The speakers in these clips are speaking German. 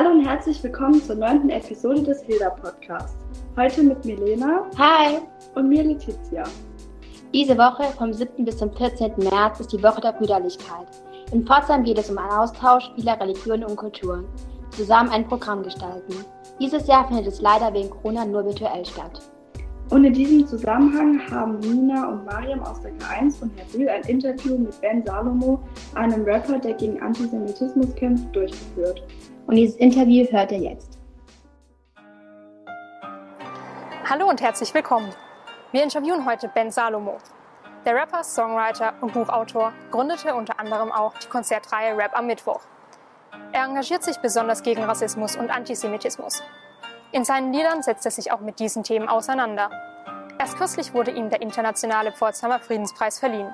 Hallo und herzlich willkommen zur neunten Episode des Hilda Podcasts. Heute mit Milena. Hi. Und mir Letizia. Diese Woche vom 7. bis zum 14. März ist die Woche der Brüderlichkeit. In Pforzheim geht es um einen Austausch vieler Religionen und Kulturen. Zusammen ein Programm gestalten. Dieses Jahr findet es leider wegen Corona nur virtuell statt. Und in diesem Zusammenhang haben Nina und Mariam aus der K1 von Herr ein Interview mit Ben Salomo, einem Rapper, der gegen Antisemitismus kämpft, durchgeführt. Und dieses Interview hört ihr jetzt. Hallo und herzlich willkommen. Wir interviewen heute Ben Salomo. Der Rapper, Songwriter und Buchautor gründete unter anderem auch die Konzertreihe Rap am Mittwoch. Er engagiert sich besonders gegen Rassismus und Antisemitismus. In seinen Liedern setzt er sich auch mit diesen Themen auseinander. Erst kürzlich wurde ihm der internationale Pforzheimer Friedenspreis verliehen.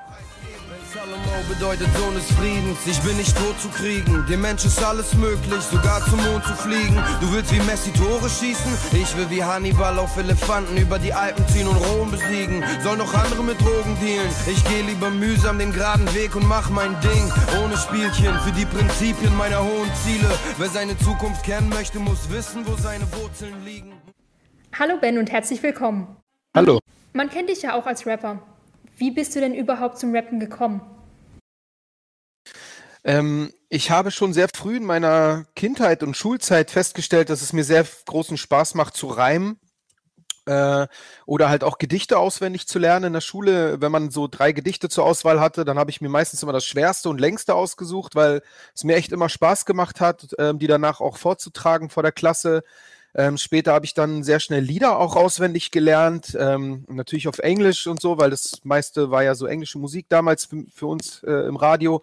Salomo bedeutet Sohn des Friedens. Ich bin nicht tot zu kriegen. Dem Mensch ist alles möglich, sogar zum Mond zu fliegen. Du willst wie Messi Tore schießen? Ich will wie Hannibal auf Elefanten über die Alpen ziehen und Rom besiegen. Soll noch andere mit Drogen dealen? Ich geh lieber mühsam den geraden Weg und mach mein Ding. Ohne Spielchen, für die Prinzipien meiner hohen Ziele. Wer seine Zukunft kennen möchte, muss wissen, wo seine Wurzeln liegen. Hallo Ben und herzlich willkommen. Hallo. Man kennt dich ja auch als Rapper. Wie bist du denn überhaupt zum Rappen gekommen? Ähm, ich habe schon sehr früh in meiner Kindheit und Schulzeit festgestellt, dass es mir sehr großen Spaß macht zu reimen. Äh, oder halt auch Gedichte auswendig zu lernen in der Schule. Wenn man so drei Gedichte zur Auswahl hatte, dann habe ich mir meistens immer das schwerste und längste ausgesucht, weil es mir echt immer Spaß gemacht hat, äh, die danach auch vorzutragen vor der Klasse. Ähm, später habe ich dann sehr schnell Lieder auch auswendig gelernt, ähm, natürlich auf Englisch und so, weil das meiste war ja so englische Musik damals für, für uns äh, im Radio.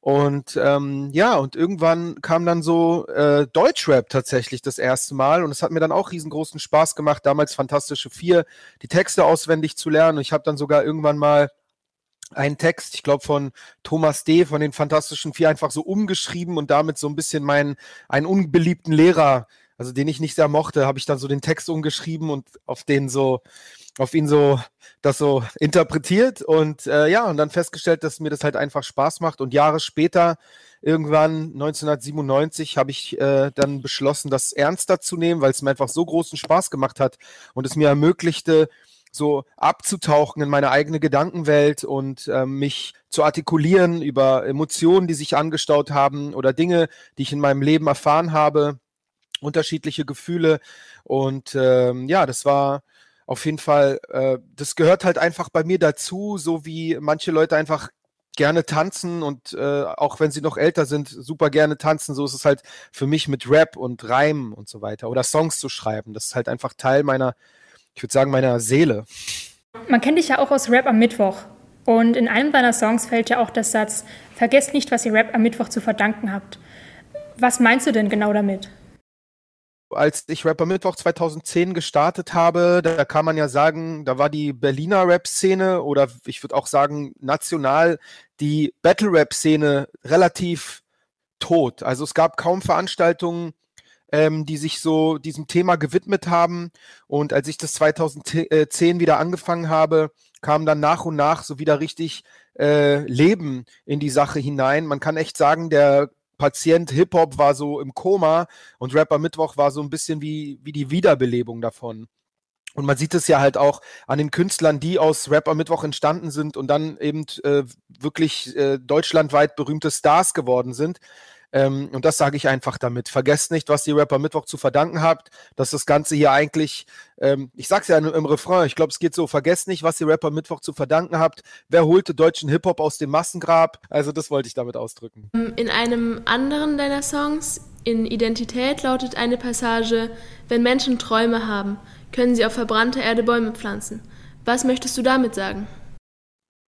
Und ähm, ja, und irgendwann kam dann so äh, Deutschrap tatsächlich das erste Mal und es hat mir dann auch riesengroßen Spaß gemacht, damals Fantastische Vier, die Texte auswendig zu lernen. Und ich habe dann sogar irgendwann mal einen Text, ich glaube von Thomas D. von den Fantastischen Vier einfach so umgeschrieben und damit so ein bisschen meinen einen unbeliebten Lehrer also den ich nicht sehr mochte, habe ich dann so den Text umgeschrieben und auf den so, auf ihn so, das so interpretiert und äh, ja, und dann festgestellt, dass mir das halt einfach Spaß macht. Und Jahre später, irgendwann 1997, habe ich äh, dann beschlossen, das ernster zu nehmen, weil es mir einfach so großen Spaß gemacht hat und es mir ermöglichte, so abzutauchen in meine eigene Gedankenwelt und äh, mich zu artikulieren über Emotionen, die sich angestaut haben oder Dinge, die ich in meinem Leben erfahren habe unterschiedliche Gefühle. Und ähm, ja, das war auf jeden Fall, äh, das gehört halt einfach bei mir dazu, so wie manche Leute einfach gerne tanzen und äh, auch wenn sie noch älter sind, super gerne tanzen. So ist es halt für mich mit Rap und Reim und so weiter oder Songs zu schreiben. Das ist halt einfach Teil meiner, ich würde sagen, meiner Seele. Man kennt dich ja auch aus Rap am Mittwoch. Und in einem deiner Songs fällt ja auch der Satz, vergesst nicht, was ihr Rap am Mittwoch zu verdanken habt. Was meinst du denn genau damit? Als ich Rapper Mittwoch 2010 gestartet habe, da kann man ja sagen, da war die Berliner Rap-Szene oder ich würde auch sagen national die Battle-Rap-Szene relativ tot. Also es gab kaum Veranstaltungen, ähm, die sich so diesem Thema gewidmet haben. Und als ich das 2010 wieder angefangen habe, kam dann nach und nach so wieder richtig äh, Leben in die Sache hinein. Man kann echt sagen, der Patient Hip-Hop war so im Koma und Rapper Mittwoch war so ein bisschen wie, wie die Wiederbelebung davon. Und man sieht es ja halt auch an den Künstlern, die aus Rapper Mittwoch entstanden sind und dann eben äh, wirklich äh, deutschlandweit berühmte Stars geworden sind. Ähm, und das sage ich einfach damit. Vergesst nicht, was die Rapper Mittwoch zu verdanken habt, dass das Ganze hier eigentlich, ähm, ich sag's ja im, im Refrain, ich glaube, es geht so, vergesst nicht, was ihr Rapper Mittwoch zu verdanken habt. Wer holte deutschen Hip-Hop aus dem Massengrab? Also das wollte ich damit ausdrücken. In einem anderen deiner Songs, in Identität, lautet eine Passage, wenn Menschen Träume haben, können sie auf verbrannter Erde Bäume pflanzen. Was möchtest du damit sagen?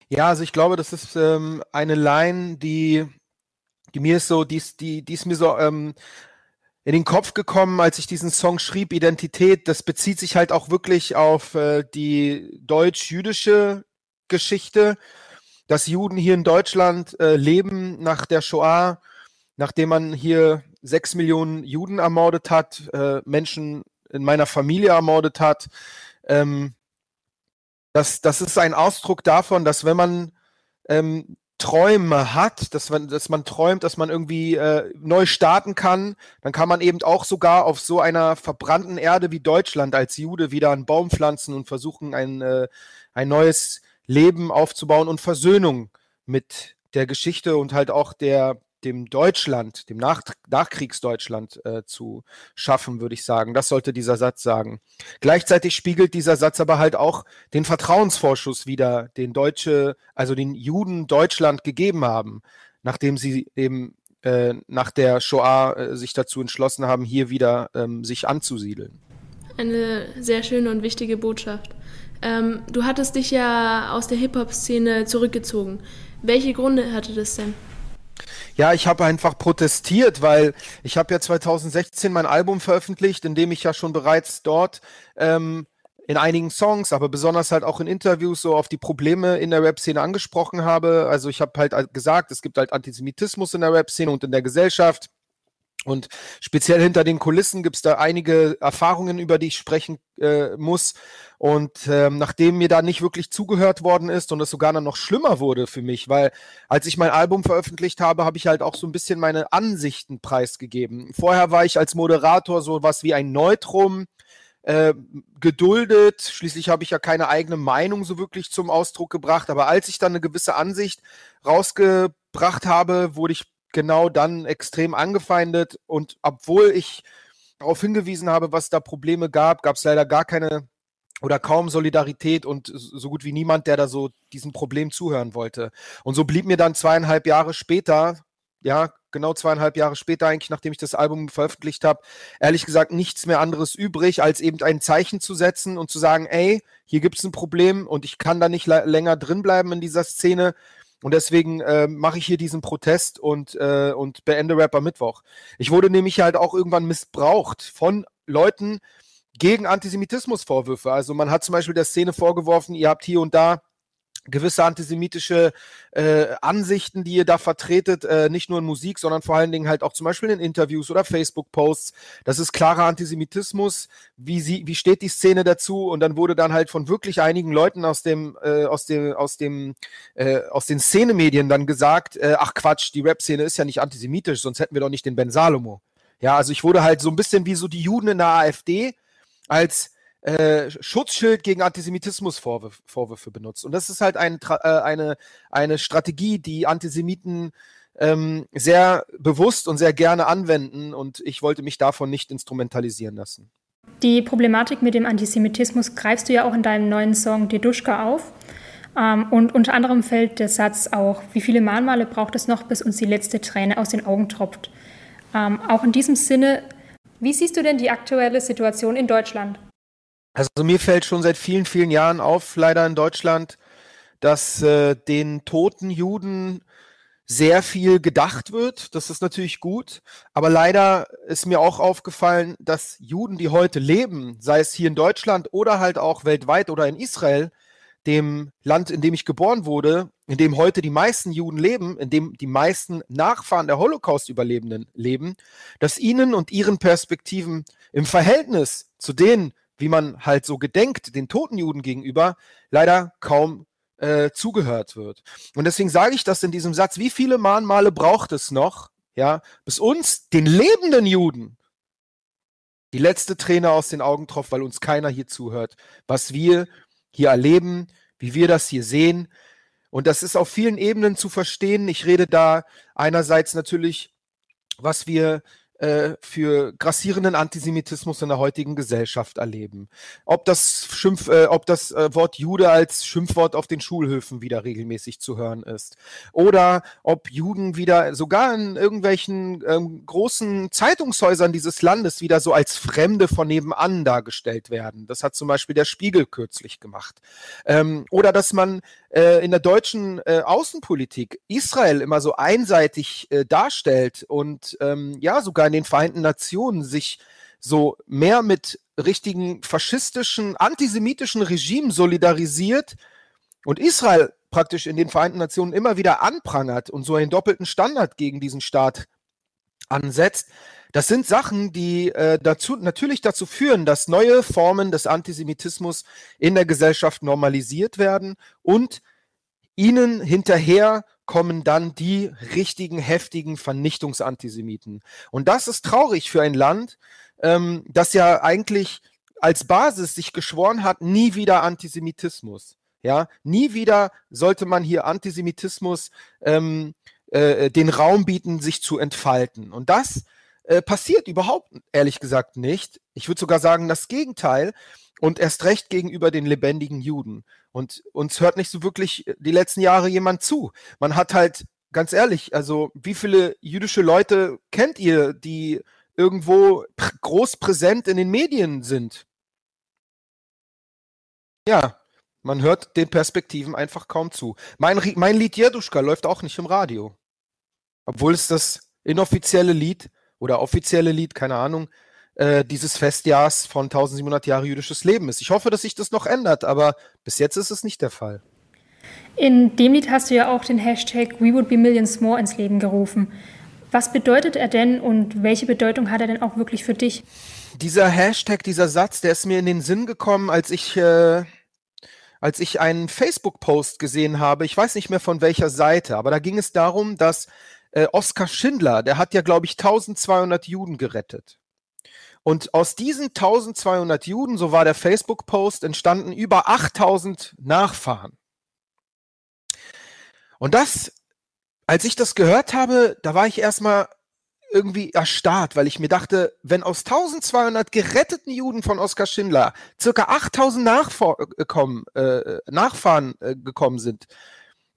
Ja, also ich glaube, das ist ähm, eine Line, die die mir ist so, die, die, die ist mir so ähm, in den Kopf gekommen, als ich diesen Song schrieb, Identität. Das bezieht sich halt auch wirklich auf äh, die deutsch-jüdische Geschichte, dass Juden hier in Deutschland äh, leben nach der Shoah, nachdem man hier sechs Millionen Juden ermordet hat, äh, Menschen in meiner Familie ermordet hat. Ähm, das, das ist ein Ausdruck davon, dass wenn man ähm, Träume hat, dass man, dass man träumt, dass man irgendwie äh, neu starten kann, dann kann man eben auch sogar auf so einer verbrannten Erde wie Deutschland als Jude wieder einen Baum pflanzen und versuchen, ein, äh, ein neues Leben aufzubauen und Versöhnung mit der Geschichte und halt auch der, dem Deutschland, dem Nach Nachkriegsdeutschland äh, zu schaffen, würde ich sagen. Das sollte dieser Satz sagen. Gleichzeitig spiegelt dieser Satz aber halt auch den Vertrauensvorschuss wider, den Deutsche, also den Juden Deutschland gegeben haben, nachdem sie eben äh, nach der Shoah äh, sich dazu entschlossen haben, hier wieder ähm, sich anzusiedeln. Eine sehr schöne und wichtige Botschaft. Ähm, du hattest dich ja aus der Hip-Hop-Szene zurückgezogen. Welche Gründe hatte das denn? Ja, ich habe einfach protestiert, weil ich habe ja 2016 mein Album veröffentlicht, in dem ich ja schon bereits dort ähm, in einigen Songs, aber besonders halt auch in Interviews so auf die Probleme in der Rap-Szene angesprochen habe. Also ich habe halt gesagt, es gibt halt Antisemitismus in der Rap-Szene und in der Gesellschaft. Und speziell hinter den Kulissen gibt es da einige Erfahrungen, über die ich sprechen äh, muss. Und ähm, nachdem mir da nicht wirklich zugehört worden ist und es sogar dann noch schlimmer wurde für mich, weil als ich mein Album veröffentlicht habe, habe ich halt auch so ein bisschen meine Ansichten preisgegeben. Vorher war ich als Moderator so was wie ein Neutrum, äh, geduldet. Schließlich habe ich ja keine eigene Meinung so wirklich zum Ausdruck gebracht. Aber als ich dann eine gewisse Ansicht rausgebracht habe, wurde ich genau dann extrem angefeindet. Und obwohl ich darauf hingewiesen habe, was da Probleme gab, gab es leider gar keine oder kaum Solidarität und so gut wie niemand, der da so diesem Problem zuhören wollte. Und so blieb mir dann zweieinhalb Jahre später, ja, genau zweieinhalb Jahre später eigentlich, nachdem ich das Album veröffentlicht habe, ehrlich gesagt nichts mehr anderes übrig, als eben ein Zeichen zu setzen und zu sagen, ey, hier gibt es ein Problem und ich kann da nicht länger drinbleiben in dieser Szene. Und deswegen äh, mache ich hier diesen Protest und, äh, und beende Rapper Mittwoch. Ich wurde nämlich halt auch irgendwann missbraucht von Leuten gegen Antisemitismusvorwürfe. Also man hat zum Beispiel der Szene vorgeworfen, ihr habt hier und da gewisse antisemitische äh, Ansichten, die ihr da vertretet, äh, nicht nur in Musik, sondern vor allen Dingen halt auch zum Beispiel in Interviews oder Facebook-Posts. Das ist klarer Antisemitismus. Wie, sie, wie steht die Szene dazu? Und dann wurde dann halt von wirklich einigen Leuten aus dem, äh, aus dem, aus dem, äh, aus den Szenemedien dann gesagt, äh, ach Quatsch, die Rap-Szene ist ja nicht antisemitisch, sonst hätten wir doch nicht den Ben Salomo. Ja, also ich wurde halt so ein bisschen wie so die Juden in der AfD als äh, Schutzschild gegen Antisemitismusvorwürfe benutzt. Und das ist halt ein, äh, eine, eine Strategie, die Antisemiten ähm, sehr bewusst und sehr gerne anwenden. Und ich wollte mich davon nicht instrumentalisieren lassen. Die Problematik mit dem Antisemitismus greifst du ja auch in deinem neuen Song Deduschka auf. Ähm, und unter anderem fällt der Satz auch, wie viele Mahnmale braucht es noch, bis uns die letzte Träne aus den Augen tropft. Ähm, auch in diesem Sinne, wie siehst du denn die aktuelle Situation in Deutschland? Also mir fällt schon seit vielen, vielen Jahren auf, leider in Deutschland, dass äh, den toten Juden sehr viel gedacht wird. Das ist natürlich gut. Aber leider ist mir auch aufgefallen, dass Juden, die heute leben, sei es hier in Deutschland oder halt auch weltweit oder in Israel, dem Land, in dem ich geboren wurde, in dem heute die meisten Juden leben, in dem die meisten Nachfahren der Holocaust-Überlebenden leben, dass ihnen und ihren Perspektiven im Verhältnis zu denen, wie man halt so gedenkt, den toten Juden gegenüber, leider kaum äh, zugehört wird. Und deswegen sage ich das in diesem Satz, wie viele Mahnmale braucht es noch, ja, bis uns, den lebenden Juden, die letzte Träne aus den Augen tropft, weil uns keiner hier zuhört, was wir hier erleben, wie wir das hier sehen. Und das ist auf vielen Ebenen zu verstehen. Ich rede da einerseits natürlich, was wir äh, für grassierenden Antisemitismus in der heutigen Gesellschaft erleben. Ob das Schimpf, äh, ob das äh, Wort Jude als Schimpfwort auf den Schulhöfen wieder regelmäßig zu hören ist. Oder ob Juden wieder sogar in irgendwelchen ähm, großen Zeitungshäusern dieses Landes wieder so als Fremde von nebenan dargestellt werden. Das hat zum Beispiel der Spiegel kürzlich gemacht. Ähm, oder dass man äh, in der deutschen äh, Außenpolitik Israel immer so einseitig darstellt und ähm, ja sogar in den Vereinten Nationen sich so mehr mit richtigen faschistischen, antisemitischen Regimen solidarisiert und Israel praktisch in den Vereinten Nationen immer wieder anprangert und so einen doppelten Standard gegen diesen Staat ansetzt, das sind Sachen, die äh, dazu, natürlich dazu führen, dass neue Formen des Antisemitismus in der Gesellschaft normalisiert werden und ihnen hinterher kommen dann die richtigen, heftigen Vernichtungsantisemiten. Und das ist traurig für ein Land, ähm, das ja eigentlich als Basis sich geschworen hat, nie wieder Antisemitismus. Ja, nie wieder sollte man hier Antisemitismus ähm, äh, den Raum bieten, sich zu entfalten. Und das äh, passiert überhaupt, ehrlich gesagt, nicht. Ich würde sogar sagen, das Gegenteil. Und erst recht gegenüber den lebendigen Juden. Und uns hört nicht so wirklich die letzten Jahre jemand zu. Man hat halt, ganz ehrlich, also wie viele jüdische Leute kennt ihr, die irgendwo pr groß präsent in den Medien sind? Ja, man hört den Perspektiven einfach kaum zu. Mein, mein Lied Jeduschka läuft auch nicht im Radio. Obwohl es das inoffizielle Lied oder offizielle Lied, keine Ahnung, äh, dieses Festjahrs von 1700 Jahre jüdisches Leben ist. Ich hoffe, dass sich das noch ändert, aber bis jetzt ist es nicht der Fall. In dem Lied hast du ja auch den Hashtag We Would Be Millions More ins Leben gerufen. Was bedeutet er denn und welche Bedeutung hat er denn auch wirklich für dich? Dieser Hashtag, dieser Satz, der ist mir in den Sinn gekommen, als ich äh, als ich einen Facebook-Post gesehen habe, ich weiß nicht mehr von welcher Seite, aber da ging es darum, dass äh, Oskar Schindler, der hat ja, glaube ich, 1200 Juden gerettet. Und aus diesen 1200 Juden, so war der Facebook-Post, entstanden über 8000 Nachfahren. Und das, als ich das gehört habe, da war ich erstmal irgendwie erstarrt, weil ich mir dachte, wenn aus 1200 geretteten Juden von Oskar Schindler circa 8000 Nachfahren, äh, Nachfahren äh, gekommen sind,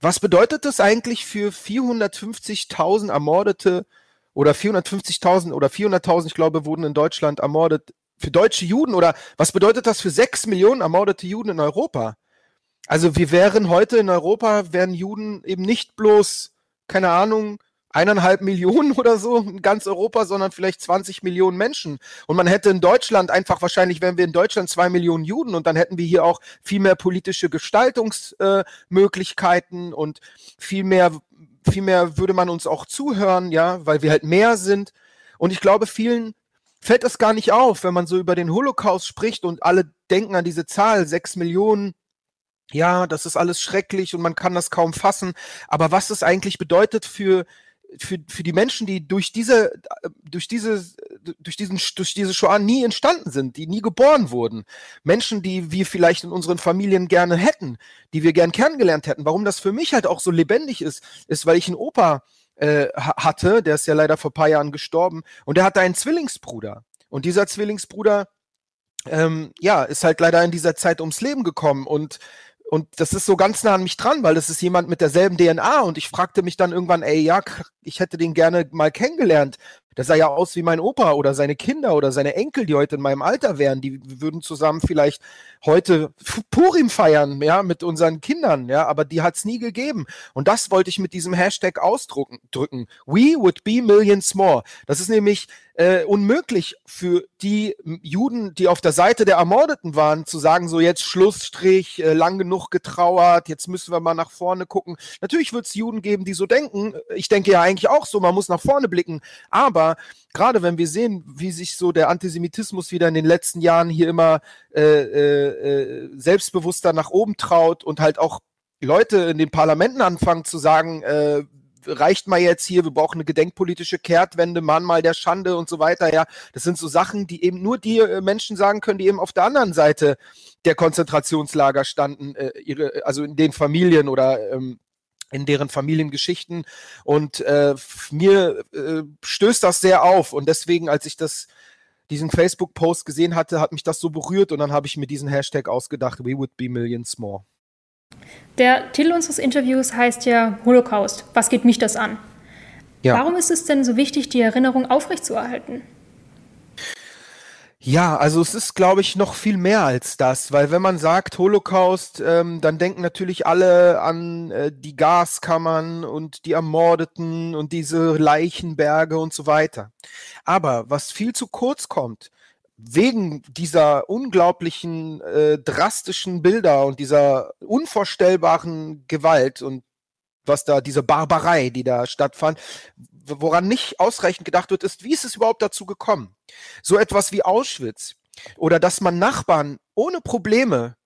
was bedeutet das eigentlich für 450.000 ermordete oder 450.000 oder 400.000, ich glaube, wurden in Deutschland ermordet für deutsche Juden oder was bedeutet das für 6 Millionen ermordete Juden in Europa? Also wir wären heute in Europa, wären Juden eben nicht bloß, keine Ahnung, eineinhalb Millionen oder so in ganz Europa, sondern vielleicht 20 Millionen Menschen. Und man hätte in Deutschland einfach wahrscheinlich, wären wir in Deutschland zwei Millionen Juden und dann hätten wir hier auch viel mehr politische Gestaltungsmöglichkeiten äh, und viel mehr, viel mehr würde man uns auch zuhören, ja, weil wir halt mehr sind. Und ich glaube, vielen fällt das gar nicht auf, wenn man so über den Holocaust spricht und alle denken an diese Zahl, sechs Millionen ja, das ist alles schrecklich und man kann das kaum fassen. Aber was es eigentlich bedeutet für für, für die Menschen, die durch diese, durch diese, durch diesen, durch diese Shoah nie entstanden sind, die nie geboren wurden. Menschen, die wir vielleicht in unseren Familien gerne hätten, die wir gern kennengelernt hätten. Warum das für mich halt auch so lebendig ist, ist, weil ich einen Opa äh, hatte, der ist ja leider vor paar Jahren gestorben, und der hatte einen Zwillingsbruder. Und dieser Zwillingsbruder, ähm, ja, ist halt leider in dieser Zeit ums Leben gekommen und und das ist so ganz nah an mich dran, weil das ist jemand mit derselben DNA. Und ich fragte mich dann irgendwann, ey, ja, ich hätte den gerne mal kennengelernt. Der sah ja aus wie mein Opa oder seine Kinder oder seine Enkel, die heute in meinem Alter wären. Die würden zusammen vielleicht heute Purim feiern, ja, mit unseren Kindern, ja, aber die hat es nie gegeben. Und das wollte ich mit diesem Hashtag ausdrücken. Drücken. We would be millions more. Das ist nämlich äh, unmöglich für die Juden, die auf der Seite der Ermordeten waren, zu sagen, so jetzt Schlussstrich, äh, lang genug getrauert, jetzt müssen wir mal nach vorne gucken. Natürlich wird es Juden geben, die so denken. Ich denke ja eigentlich auch so, man muss nach vorne blicken. Aber gerade wenn wir sehen, wie sich so der Antisemitismus wieder in den letzten Jahren hier immer äh, äh, äh selbstbewusster nach oben traut und halt auch Leute in den Parlamenten anfangen zu sagen, äh, reicht mal jetzt hier, wir brauchen eine gedenkpolitische Kehrtwende, Mahnmal der Schande und so weiter. Ja, das sind so Sachen, die eben nur die äh, Menschen sagen können, die eben auf der anderen Seite der Konzentrationslager standen, äh, ihre, also in den Familien oder ähm, in deren Familiengeschichten. Und äh, mir äh, stößt das sehr auf. Und deswegen, als ich das diesen Facebook-Post gesehen hatte, hat mich das so berührt und dann habe ich mir diesen Hashtag ausgedacht, We would be millions more. Der Titel unseres Interviews heißt ja Holocaust. Was geht mich das an? Ja. Warum ist es denn so wichtig, die Erinnerung aufrechtzuerhalten? Ja, also es ist, glaube ich, noch viel mehr als das, weil wenn man sagt Holocaust, ähm, dann denken natürlich alle an äh, die Gaskammern und die Ermordeten und diese Leichenberge und so weiter. Aber was viel zu kurz kommt, wegen dieser unglaublichen, äh, drastischen Bilder und dieser unvorstellbaren Gewalt und was da, diese Barbarei, die da stattfand, woran nicht ausreichend gedacht wird, ist, wie ist es überhaupt dazu gekommen? So etwas wie Auschwitz oder dass man Nachbarn ohne Probleme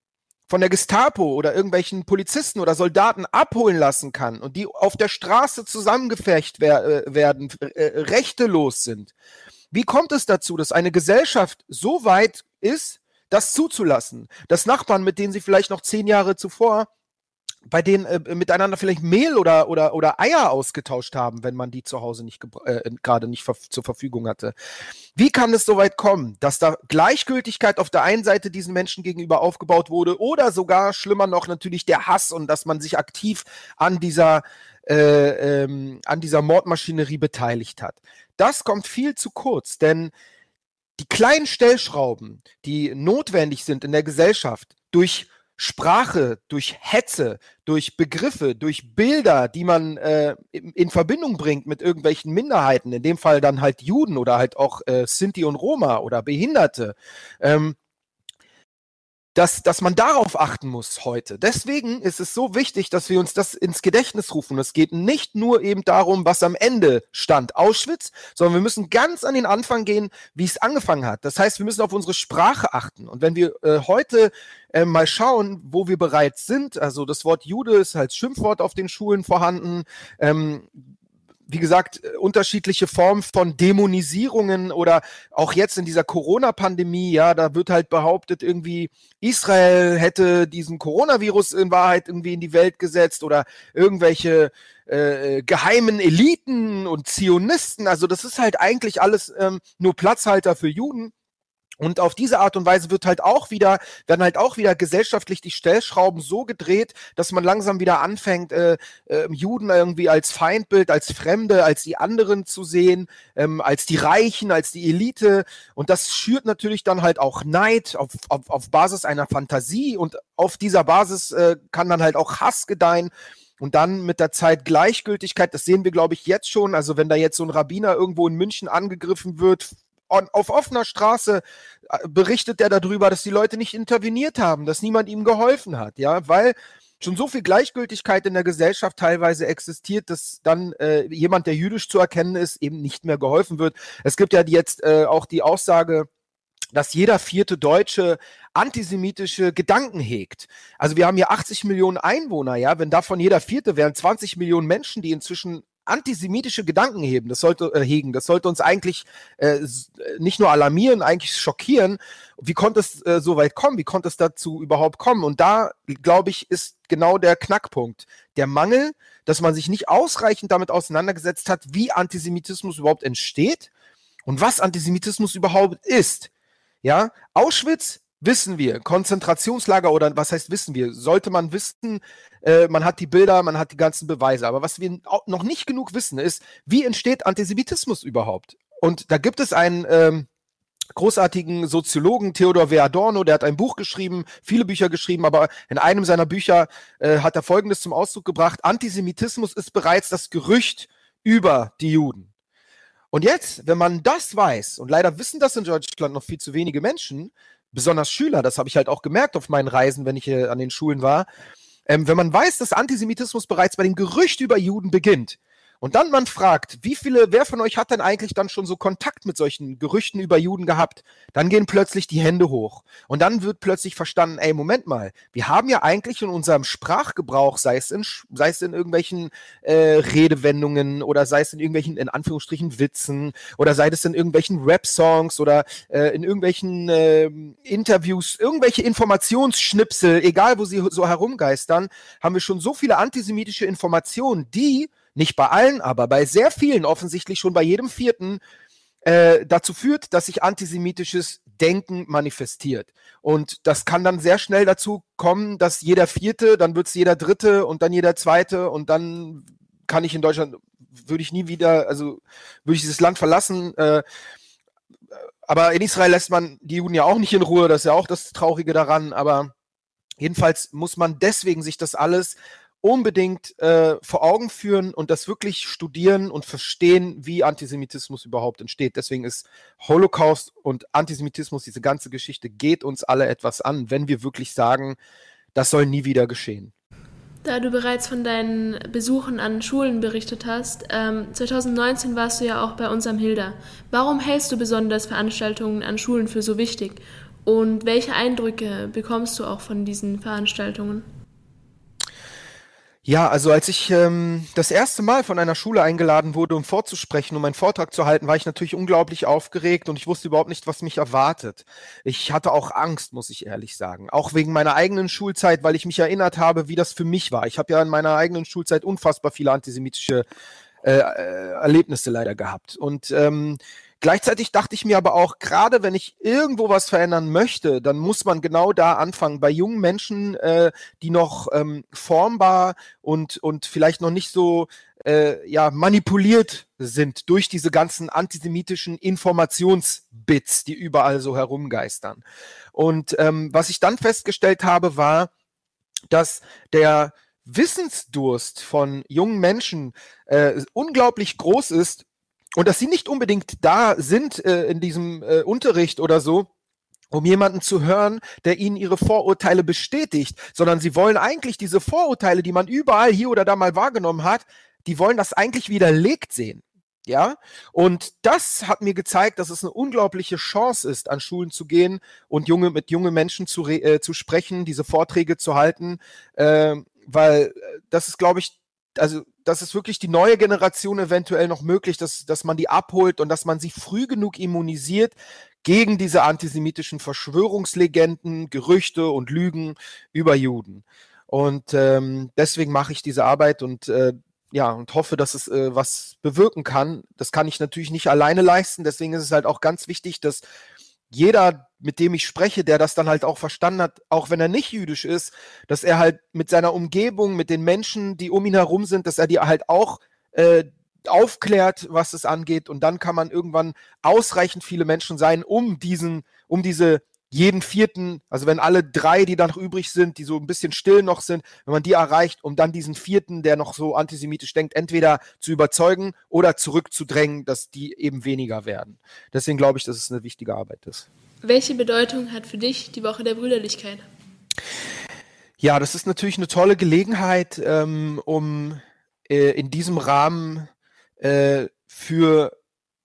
von der Gestapo oder irgendwelchen Polizisten oder Soldaten abholen lassen kann und die auf der Straße zusammengefercht wer äh, werden, äh, rechtelos sind. Wie kommt es dazu, dass eine Gesellschaft so weit ist, das zuzulassen, dass Nachbarn, mit denen sie vielleicht noch zehn Jahre zuvor bei denen äh, miteinander vielleicht Mehl oder, oder, oder Eier ausgetauscht haben, wenn man die zu Hause nicht äh, gerade nicht ver zur Verfügung hatte. Wie kann es so weit kommen, dass da Gleichgültigkeit auf der einen Seite diesen Menschen gegenüber aufgebaut wurde oder sogar schlimmer noch natürlich der Hass und dass man sich aktiv an dieser äh, ähm, an dieser Mordmaschinerie beteiligt hat. Das kommt viel zu kurz, denn die kleinen Stellschrauben, die notwendig sind in der Gesellschaft, durch Sprache, durch Hetze, durch Begriffe, durch Bilder, die man äh, in, in, Verbindung bringt mit irgendwelchen Minderheiten, in dem Fall dann halt Juden oder halt auch äh, Sinti und Roma oder Behinderte, ähm, dass, dass man darauf achten muss heute. Deswegen ist es so wichtig, dass wir uns das ins Gedächtnis rufen. Es geht nicht nur eben darum, was am Ende stand, Auschwitz, sondern wir müssen ganz an den Anfang gehen, wie es angefangen hat. Das heißt, wir müssen auf unsere Sprache achten. Und wenn wir äh, heute äh, mal schauen, wo wir bereits sind, also das Wort Jude ist als Schimpfwort auf den Schulen vorhanden, ähm, wie gesagt, äh, unterschiedliche Formen von Dämonisierungen oder auch jetzt in dieser Corona-Pandemie, ja, da wird halt behauptet, irgendwie Israel hätte diesen Coronavirus in Wahrheit irgendwie in die Welt gesetzt oder irgendwelche äh, geheimen Eliten und Zionisten. Also das ist halt eigentlich alles ähm, nur Platzhalter für Juden. Und auf diese Art und Weise wird halt auch wieder, werden halt auch wieder gesellschaftlich die Stellschrauben so gedreht, dass man langsam wieder anfängt, äh, äh, Juden irgendwie als Feindbild, als Fremde, als die anderen zu sehen, ähm, als die Reichen, als die Elite. Und das schürt natürlich dann halt auch Neid auf, auf, auf Basis einer Fantasie und auf dieser Basis äh, kann dann halt auch Hass gedeihen. Und dann mit der Zeit Gleichgültigkeit, das sehen wir, glaube ich, jetzt schon. Also wenn da jetzt so ein Rabbiner irgendwo in München angegriffen wird auf offener Straße äh, berichtet er darüber, dass die Leute nicht interveniert haben, dass niemand ihm geholfen hat, ja, weil schon so viel Gleichgültigkeit in der Gesellschaft teilweise existiert, dass dann äh, jemand, der jüdisch zu erkennen ist, eben nicht mehr geholfen wird. Es gibt ja jetzt äh, auch die Aussage, dass jeder vierte Deutsche antisemitische Gedanken hegt. Also wir haben hier 80 Millionen Einwohner, ja, wenn davon jeder vierte wären 20 Millionen Menschen, die inzwischen antisemitische Gedanken heben, das sollte äh, hegen, das sollte uns eigentlich äh, nicht nur alarmieren, eigentlich schockieren. Wie konnte es äh, so weit kommen? Wie konnte es dazu überhaupt kommen? Und da glaube ich ist genau der Knackpunkt, der Mangel, dass man sich nicht ausreichend damit auseinandergesetzt hat, wie Antisemitismus überhaupt entsteht und was Antisemitismus überhaupt ist. Ja, Auschwitz wissen wir, Konzentrationslager oder was heißt wissen wir, sollte man wissen, äh, man hat die Bilder, man hat die ganzen Beweise. Aber was wir noch nicht genug wissen, ist, wie entsteht Antisemitismus überhaupt? Und da gibt es einen ähm, großartigen Soziologen, Theodor W. Adorno, der hat ein Buch geschrieben, viele Bücher geschrieben, aber in einem seiner Bücher äh, hat er Folgendes zum Ausdruck gebracht. Antisemitismus ist bereits das Gerücht über die Juden. Und jetzt, wenn man das weiß, und leider wissen das in Deutschland noch viel zu wenige Menschen, besonders Schüler, das habe ich halt auch gemerkt auf meinen Reisen, wenn ich an den Schulen war, ähm, wenn man weiß, dass Antisemitismus bereits bei dem Gerücht über Juden beginnt, und dann man fragt, wie viele, wer von euch hat denn eigentlich dann schon so Kontakt mit solchen Gerüchten über Juden gehabt? Dann gehen plötzlich die Hände hoch. Und dann wird plötzlich verstanden, ey, Moment mal, wir haben ja eigentlich in unserem Sprachgebrauch, sei es in, sei es in irgendwelchen äh, Redewendungen oder sei es in irgendwelchen, in Anführungsstrichen, Witzen oder sei es in irgendwelchen Rap-Songs oder äh, in irgendwelchen äh, Interviews, irgendwelche Informationsschnipsel, egal wo sie so herumgeistern, haben wir schon so viele antisemitische Informationen, die nicht bei allen, aber bei sehr vielen, offensichtlich schon bei jedem vierten, äh, dazu führt, dass sich antisemitisches Denken manifestiert. Und das kann dann sehr schnell dazu kommen, dass jeder vierte, dann wird es jeder dritte und dann jeder zweite und dann kann ich in Deutschland, würde ich nie wieder, also würde ich dieses Land verlassen. Äh, aber in Israel lässt man die Juden ja auch nicht in Ruhe, das ist ja auch das Traurige daran. Aber jedenfalls muss man deswegen sich das alles unbedingt äh, vor Augen führen und das wirklich studieren und verstehen, wie Antisemitismus überhaupt entsteht. Deswegen ist Holocaust und Antisemitismus, diese ganze Geschichte, geht uns alle etwas an, wenn wir wirklich sagen, das soll nie wieder geschehen. Da du bereits von deinen Besuchen an Schulen berichtet hast, ähm, 2019 warst du ja auch bei uns am Hilda. Warum hältst du besonders Veranstaltungen an Schulen für so wichtig? Und welche Eindrücke bekommst du auch von diesen Veranstaltungen? Ja, also als ich ähm, das erste Mal von einer Schule eingeladen wurde, um vorzusprechen, um einen Vortrag zu halten, war ich natürlich unglaublich aufgeregt und ich wusste überhaupt nicht, was mich erwartet. Ich hatte auch Angst, muss ich ehrlich sagen. Auch wegen meiner eigenen Schulzeit, weil ich mich erinnert habe, wie das für mich war. Ich habe ja in meiner eigenen Schulzeit unfassbar viele antisemitische äh, äh Erlebnisse leider gehabt. Und ähm, Gleichzeitig dachte ich mir aber auch, gerade wenn ich irgendwo was verändern möchte, dann muss man genau da anfangen. Bei jungen Menschen, äh, die noch ähm, formbar und, und vielleicht noch nicht so äh, ja, manipuliert sind durch diese ganzen antisemitischen Informationsbits, die überall so herumgeistern. Und ähm, was ich dann festgestellt habe, war, dass der Wissensdurst von jungen Menschen äh, unglaublich groß ist und dass sie nicht unbedingt da sind äh, in diesem äh, Unterricht oder so, um jemanden zu hören, der ihnen ihre Vorurteile bestätigt, sondern sie wollen eigentlich diese Vorurteile, die man überall hier oder da mal wahrgenommen hat, die wollen das eigentlich widerlegt sehen. Ja, und das hat mir gezeigt, dass es eine unglaubliche Chance ist, an Schulen zu gehen und junge, mit jungen Menschen zu, äh, zu sprechen, diese Vorträge zu halten, äh, weil äh, das ist, glaube ich, also das ist wirklich die neue Generation eventuell noch möglich, dass, dass man die abholt und dass man sie früh genug immunisiert gegen diese antisemitischen Verschwörungslegenden, Gerüchte und Lügen über Juden. Und ähm, deswegen mache ich diese Arbeit und äh, ja, und hoffe, dass es äh, was bewirken kann. Das kann ich natürlich nicht alleine leisten. Deswegen ist es halt auch ganz wichtig, dass jeder, mit dem ich spreche, der das dann halt auch verstanden hat, auch wenn er nicht jüdisch ist, dass er halt mit seiner Umgebung, mit den Menschen, die um ihn herum sind, dass er die halt auch äh, aufklärt, was es angeht. Und dann kann man irgendwann ausreichend viele Menschen sein, um diesen, um diese jeden vierten, also wenn alle drei, die dann noch übrig sind, die so ein bisschen still noch sind, wenn man die erreicht, um dann diesen vierten, der noch so antisemitisch denkt, entweder zu überzeugen oder zurückzudrängen, dass die eben weniger werden. Deswegen glaube ich, dass es eine wichtige Arbeit ist. Welche Bedeutung hat für dich die Woche der Brüderlichkeit? Ja, das ist natürlich eine tolle Gelegenheit, ähm, um äh, in diesem Rahmen äh, für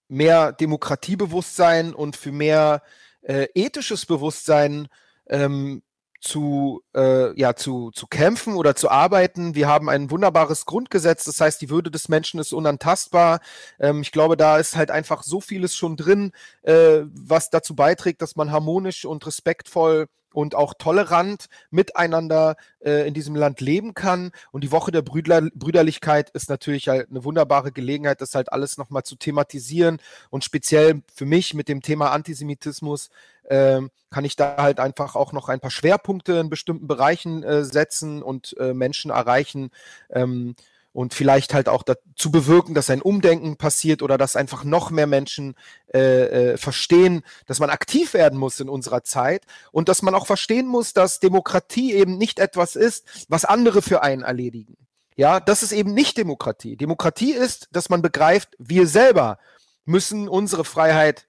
mehr Demokratiebewusstsein und für mehr äh, ethisches Bewusstsein ähm, zu, äh, ja, zu, zu kämpfen oder zu arbeiten. Wir haben ein wunderbares Grundgesetz, das heißt, die Würde des Menschen ist unantastbar. Ähm, ich glaube, da ist halt einfach so vieles schon drin, äh, was dazu beiträgt, dass man harmonisch und respektvoll und auch tolerant miteinander äh, in diesem Land leben kann. Und die Woche der Brüder Brüderlichkeit ist natürlich halt eine wunderbare Gelegenheit, das halt alles nochmal zu thematisieren. Und speziell für mich mit dem Thema Antisemitismus äh, kann ich da halt einfach auch noch ein paar Schwerpunkte in bestimmten Bereichen äh, setzen und äh, Menschen erreichen. Ähm, und vielleicht halt auch dazu bewirken, dass ein Umdenken passiert oder dass einfach noch mehr Menschen äh, äh, verstehen, dass man aktiv werden muss in unserer Zeit und dass man auch verstehen muss, dass Demokratie eben nicht etwas ist, was andere für einen erledigen. Ja, das ist eben nicht Demokratie. Demokratie ist, dass man begreift, wir selber müssen unsere Freiheit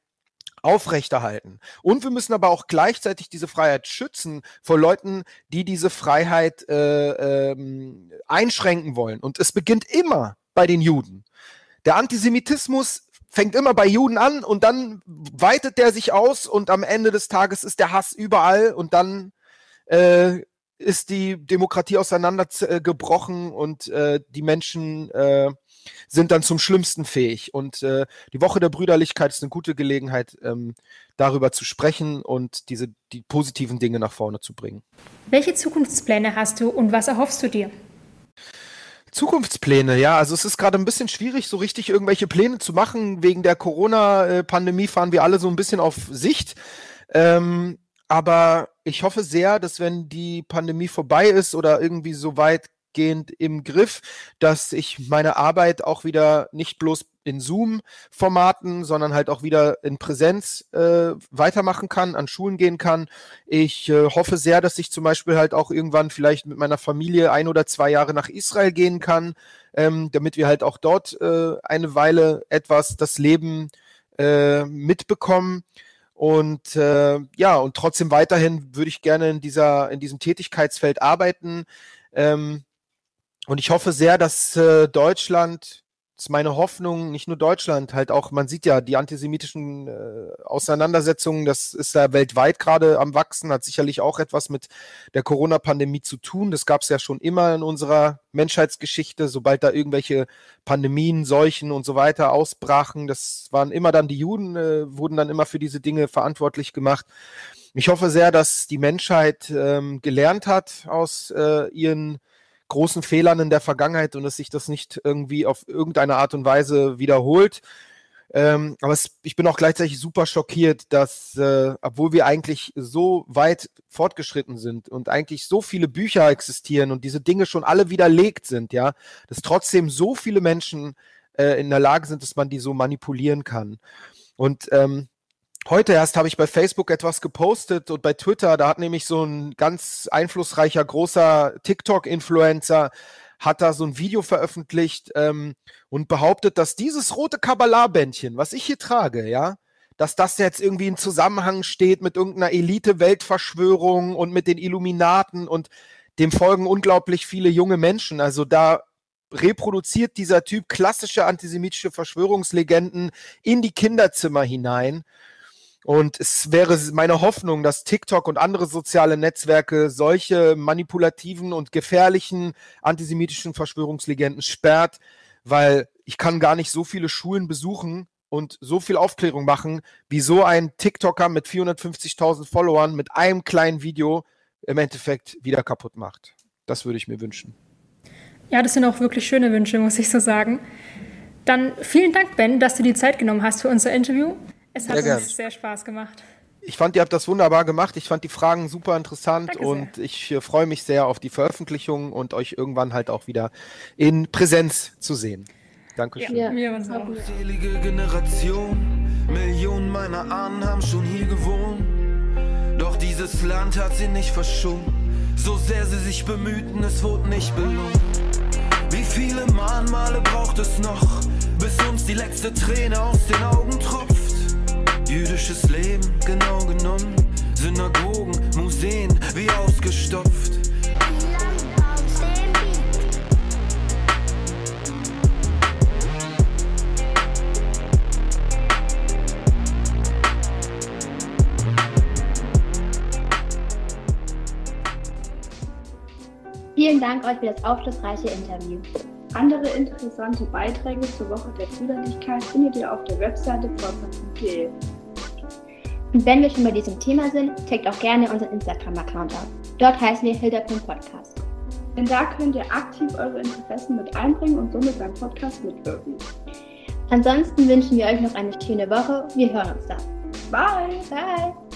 aufrechterhalten. Und wir müssen aber auch gleichzeitig diese Freiheit schützen vor Leuten, die diese Freiheit äh, ähm, einschränken wollen. Und es beginnt immer bei den Juden. Der Antisemitismus fängt immer bei Juden an und dann weitet der sich aus und am Ende des Tages ist der Hass überall und dann äh, ist die Demokratie auseinandergebrochen und äh, die Menschen äh, sind dann zum Schlimmsten fähig. Und äh, die Woche der Brüderlichkeit ist eine gute Gelegenheit, ähm, darüber zu sprechen und diese die positiven Dinge nach vorne zu bringen. Welche Zukunftspläne hast du und was erhoffst du dir? Zukunftspläne, ja, also es ist gerade ein bisschen schwierig, so richtig irgendwelche Pläne zu machen. Wegen der Corona-Pandemie fahren wir alle so ein bisschen auf Sicht. Ähm, aber ich hoffe sehr, dass wenn die Pandemie vorbei ist oder irgendwie so weit weitgehend im Griff, dass ich meine Arbeit auch wieder nicht bloß in Zoom-Formaten, sondern halt auch wieder in Präsenz äh, weitermachen kann, an Schulen gehen kann. Ich äh, hoffe sehr, dass ich zum Beispiel halt auch irgendwann vielleicht mit meiner Familie ein oder zwei Jahre nach Israel gehen kann, ähm, damit wir halt auch dort äh, eine Weile etwas das Leben äh, mitbekommen. Und äh, ja, und trotzdem weiterhin würde ich gerne in dieser, in diesem Tätigkeitsfeld arbeiten. Ähm, und ich hoffe sehr, dass äh, Deutschland ist meine Hoffnung, nicht nur Deutschland, halt auch, man sieht ja die antisemitischen äh, Auseinandersetzungen, das ist ja weltweit gerade am Wachsen, hat sicherlich auch etwas mit der Corona-Pandemie zu tun. Das gab es ja schon immer in unserer Menschheitsgeschichte, sobald da irgendwelche Pandemien, Seuchen und so weiter ausbrachen. Das waren immer dann die Juden, äh, wurden dann immer für diese Dinge verantwortlich gemacht. Ich hoffe sehr, dass die Menschheit ähm, gelernt hat aus äh, ihren großen Fehlern in der Vergangenheit und dass sich das nicht irgendwie auf irgendeine Art und Weise wiederholt. Ähm, aber es, ich bin auch gleichzeitig super schockiert, dass, äh, obwohl wir eigentlich so weit fortgeschritten sind und eigentlich so viele Bücher existieren und diese Dinge schon alle widerlegt sind, ja, dass trotzdem so viele Menschen äh, in der Lage sind, dass man die so manipulieren kann. Und ähm, Heute erst habe ich bei Facebook etwas gepostet und bei Twitter, da hat nämlich so ein ganz einflussreicher, großer TikTok-Influencer hat da so ein Video veröffentlicht ähm, und behauptet, dass dieses rote Kabbalah-Bändchen, was ich hier trage, ja, dass das jetzt irgendwie in Zusammenhang steht mit irgendeiner Elite-Weltverschwörung und mit den Illuminaten und dem folgen unglaublich viele junge Menschen. Also da reproduziert dieser Typ klassische antisemitische Verschwörungslegenden in die Kinderzimmer hinein. Und es wäre meine Hoffnung, dass TikTok und andere soziale Netzwerke solche manipulativen und gefährlichen antisemitischen Verschwörungslegenden sperrt, weil ich kann gar nicht so viele Schulen besuchen und so viel Aufklärung machen, wie so ein TikToker mit 450.000 Followern mit einem kleinen Video im Endeffekt wieder kaputt macht. Das würde ich mir wünschen. Ja, das sind auch wirklich schöne Wünsche, muss ich so sagen. Dann vielen Dank, Ben, dass du die Zeit genommen hast für unser Interview. Es hat sehr uns gern. sehr Spaß gemacht. Ich fand, ihr habt das wunderbar gemacht. Ich fand die Fragen super interessant Danke und sehr. ich äh, freue mich sehr auf die Veröffentlichung und euch irgendwann halt auch wieder in Präsenz zu sehen. Dankeschön. Ja, wir uns auch. Selige Generation, Millionen meiner Ahnen haben schon hier gewohnt. Doch dieses Land hat sie nicht verschont. So sehr sie sich bemühten, es wurde nicht belohnt. Wie viele Mahnmale braucht es noch, bis uns die letzte Träne aus den Augen tropft? Jüdisches Leben, genau genommen. Synagogen, Museen, wie ausgestopft. Vielen Dank euch für das aufschlussreiche Interview. Andere interessante Beiträge zur Woche der Brüderlichkeit findet ihr auf der Webseite pforzheim.de. Und wenn wir schon bei diesem Thema sind, checkt auch gerne unseren Instagram-Account aus. Dort heißen wir Hilda.podcast. Denn da könnt ihr aktiv eure Interessen mit einbringen und somit beim Podcast mitwirken. Ansonsten wünschen wir euch noch eine schöne Woche. Wir hören uns dann. Bye. Bye.